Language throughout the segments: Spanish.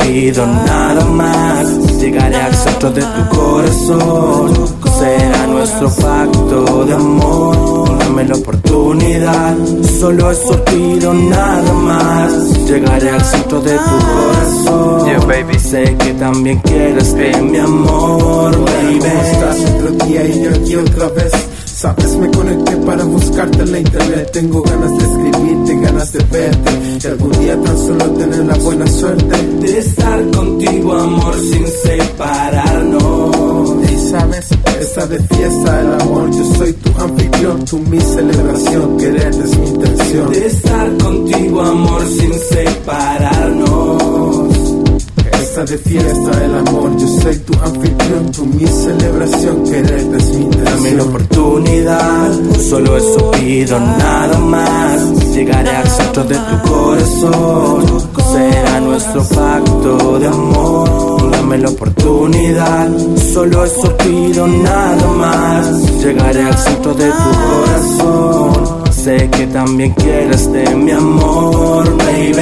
pido nada más. Llegaré al centro de tu corazón. Será nuestro pacto de amor. Dame la oportunidad. Solo eso pido nada más. Llegaré al centro de tu corazón. Yeah, baby. Sé que también quieres de mi amor, baby. ¿Cómo estás? Otro día y yo aquí otra vez. Sabes, me conecté para buscarte en la internet. Tengo ganas de escribirte, ganas de verte. Y algún día tan solo tener la buena suerte. De estar contigo, amor, sin separarnos. Y sabes, esta de fiesta del amor. Yo soy tu anfitrión, tú mi celebración. Quererte es mi intención. De estar contigo, amor, sin separarnos. Esta de fiesta del amor. Yo soy tu anfitrión, tú mi celebración. Quererte es mi Dame la intención. oportunidad, solo eso pido, nada más. Llegaré al centro de tu corazón, será nuestro pacto de amor. Dame la oportunidad, solo eso pido, nada más. Llegaré al centro de tu corazón, sé que también quieres de mi amor, baby.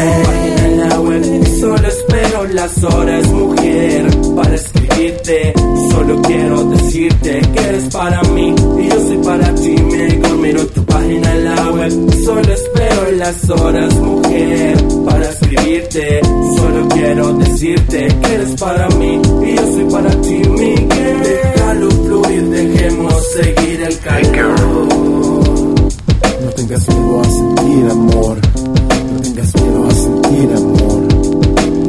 En la web solo espero las horas, mujer, para escribirte. Solo quiero decirte que eres para mí y yo soy para ti. Me miro tu página en la web. Solo espero las horas, mujer, para escribirte. Solo quiero decirte que eres para mí y yo soy para ti, mi. Déjalo fluir, dejemos seguir el calor. No tengas miedo a sentir amor. No tengas miedo a sentir amor.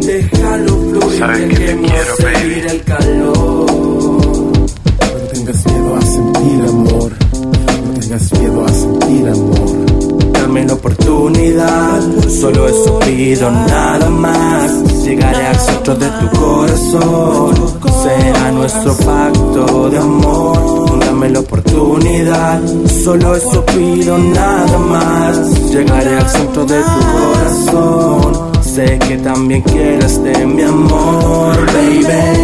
Déjalo fluir, dejemos quiero, seguir baby. el calor. No tengas miedo a sentir amor. No tengas miedo a sentir amor. Dame la oportunidad, solo eso pido, nada más. Llegaré al centro de tu corazón, será nuestro pacto de amor. Dame la oportunidad, solo eso pido, nada más. Llegaré al centro de tu corazón, sé que también quieres de mi amor, baby.